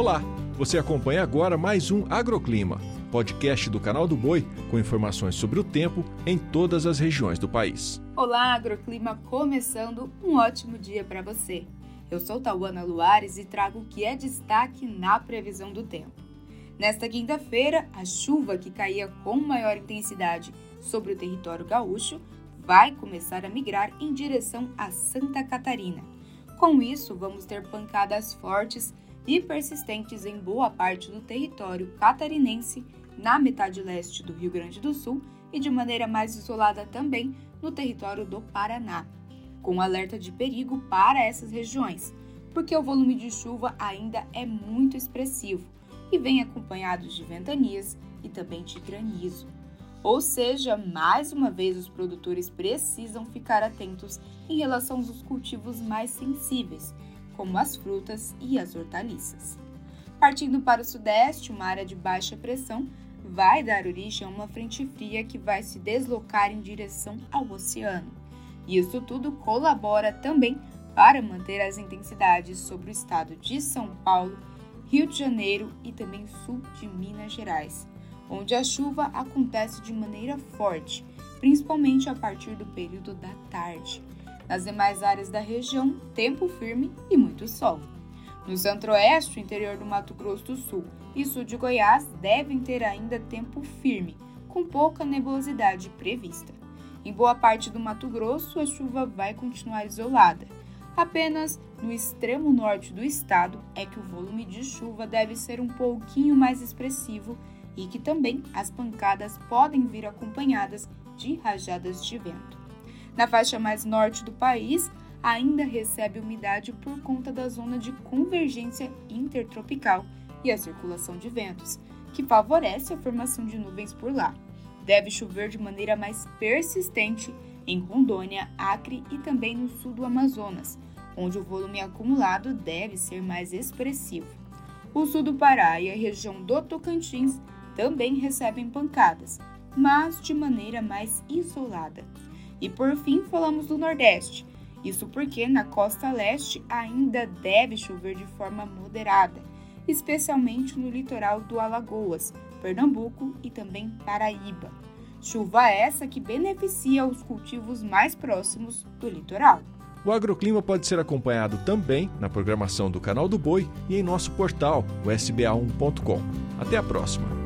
Olá, você acompanha agora mais um Agroclima, podcast do canal do Boi com informações sobre o tempo em todas as regiões do país. Olá, Agroclima começando um ótimo dia para você. Eu sou Tauana Luares e trago o que é destaque na previsão do tempo. Nesta quinta-feira, a chuva que caía com maior intensidade sobre o território gaúcho vai começar a migrar em direção a Santa Catarina. Com isso, vamos ter pancadas fortes e persistentes em boa parte do território catarinense, na metade leste do Rio Grande do Sul e de maneira mais isolada também no território do Paraná, com alerta de perigo para essas regiões, porque o volume de chuva ainda é muito expressivo e vem acompanhado de ventanias e também de granizo. Ou seja, mais uma vez os produtores precisam ficar atentos em relação aos cultivos mais sensíveis, como as frutas e as hortaliças. Partindo para o sudeste, uma área de baixa pressão vai dar origem a uma frente fria que vai se deslocar em direção ao oceano. Isso tudo colabora também para manter as intensidades sobre o estado de São Paulo, Rio de Janeiro e também sul de Minas Gerais, onde a chuva acontece de maneira forte, principalmente a partir do período da tarde. Nas demais áreas da região, tempo firme e muito sol. No centro-oeste, interior do Mato Grosso do Sul e sul de Goiás devem ter ainda tempo firme, com pouca nebulosidade prevista. Em boa parte do Mato Grosso, a chuva vai continuar isolada. Apenas no extremo norte do estado é que o volume de chuva deve ser um pouquinho mais expressivo e que também as pancadas podem vir acompanhadas de rajadas de vento. Na faixa mais norte do país, ainda recebe umidade por conta da zona de convergência intertropical e a circulação de ventos, que favorece a formação de nuvens por lá. Deve chover de maneira mais persistente em Rondônia, Acre e também no sul do Amazonas, onde o volume acumulado deve ser mais expressivo. O sul do Pará e a região do Tocantins também recebem pancadas, mas de maneira mais isolada. E por fim, falamos do Nordeste. Isso porque na costa leste ainda deve chover de forma moderada, especialmente no litoral do Alagoas, Pernambuco e também Paraíba. Chuva essa que beneficia os cultivos mais próximos do litoral. O agroclima pode ser acompanhado também na programação do Canal do Boi e em nosso portal, o sba1.com. Até a próxima!